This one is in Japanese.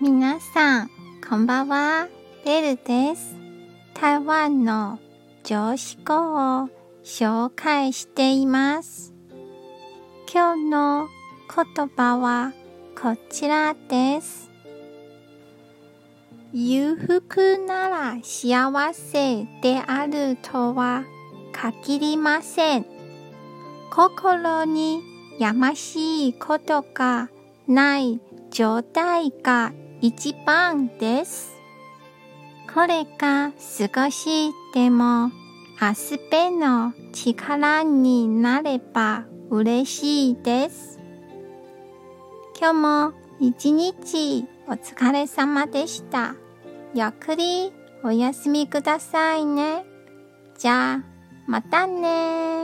皆さん、こんばんは。ベルです。台湾の常識語を紹介しています。今日の言葉はこちらです。裕福なら幸せであるとは限りません。心にやましいことがない状態が一番です。これが少しでもアスペの力になれば嬉しいです。今日も一日お疲れ様でした。ゆっくりお休みくださいね。じゃあ、またね